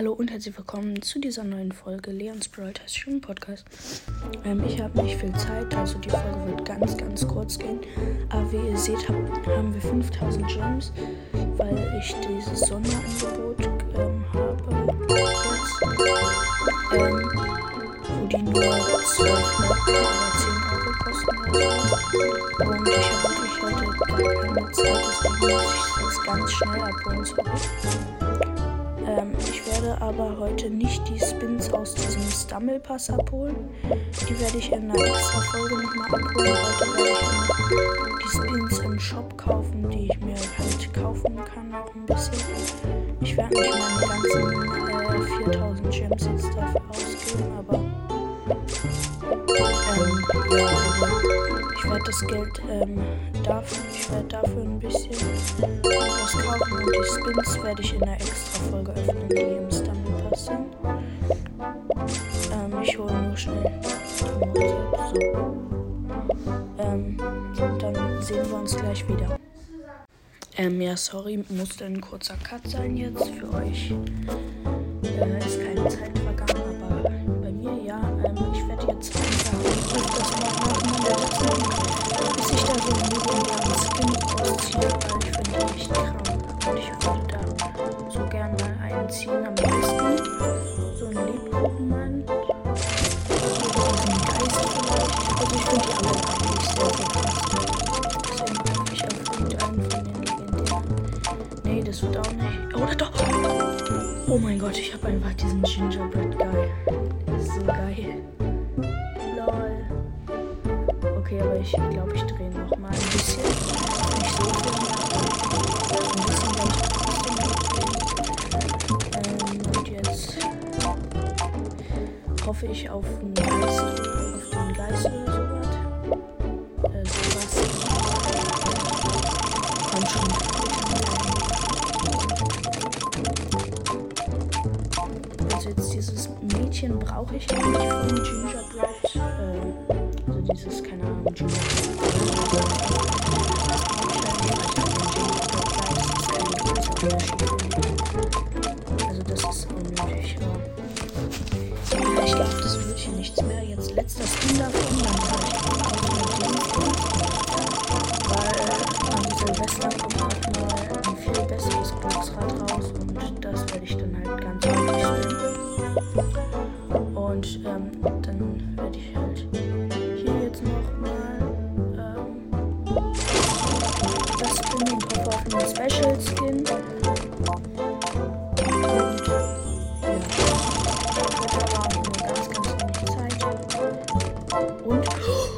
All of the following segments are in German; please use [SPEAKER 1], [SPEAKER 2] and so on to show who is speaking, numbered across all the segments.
[SPEAKER 1] Hallo und herzlich willkommen zu dieser neuen Folge Leons Brawl Station Podcast. Ähm, ich habe nicht viel Zeit, also die Folge wird ganz, ganz kurz gehen. Aber wie ihr seht, hab, haben wir 5000 Gems, weil ich dieses Sonderangebot ähm, habe. Ähm, wo die nur 12 Marken oder 10 Euro kosten Und ich habe wirklich heute gar keine Zeit, deswegen muss ich jetzt ganz schnell abholen. Ähm, ich werde aber heute nicht die Spins aus diesem Stumble Pass abholen. Die werde ich in einer extra Folge nochmal abholen. Heute werde ich die Spins im Shop kaufen, die ich mir halt kaufen kann noch ein bisschen. Ich werde nicht meine ganzen äh, 4000 Gems jetzt dafür ausgeben, aber ähm, ja, also ich werde das Geld ähm, dafür, ich werde dafür ein bisschen was kaufen und die Spins werde ich in der extra Folge öffnen, die im Sind. Ähm, ich hole nur schnell. So. Ähm, dann sehen wir uns gleich wieder. Ähm, ja, sorry, musste ein kurzer Cut sein jetzt für euch. Äh, ist keine Zeit vergangen, aber bei mir ja. Ähm, ich werde jetzt einfach mal machen, bis ich da so einen Skin ausziehe, weil ich finde echt krank. Und ich würde da so gern mal einziehen. Am ich doch! Oh mein Gott, ich habe einfach diesen Gingerbread Guy. Das ist so geil. Lol. Okay, aber ich glaube, ich drehe noch mal ein bisschen. Nicht so viel. Ein bisschen trotzdem ähm, Und jetzt hoffe ich auf einen Geist. Mädchen brauche ich eigentlich von Gingerbread. Äh, also dieses, keine Ahnung, Gingerbread. Also das ist unnötig. Aber ja, ich glaube, das wird hier nichts mehr. Jetzt letzter Skin davon, dann habe ich das und hoffe auf einen Special Skin. Und.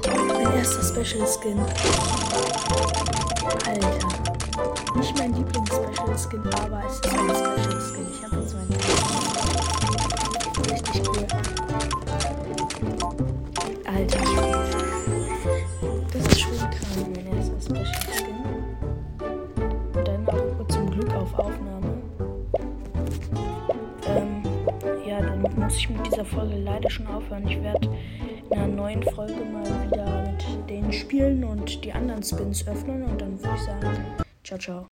[SPEAKER 1] Und mein erster Special Skin. Alter. Nicht mein Lieblings-Special-Skin, aber es ist ein Special-Skin. Ich habe jetzt meinen Richtig cool. Alter. Muss ich mit dieser Folge leider schon aufhören. Ich werde in einer neuen Folge mal wieder mit denen spielen und die anderen Spins öffnen und dann würde ich sagen, ciao, ciao.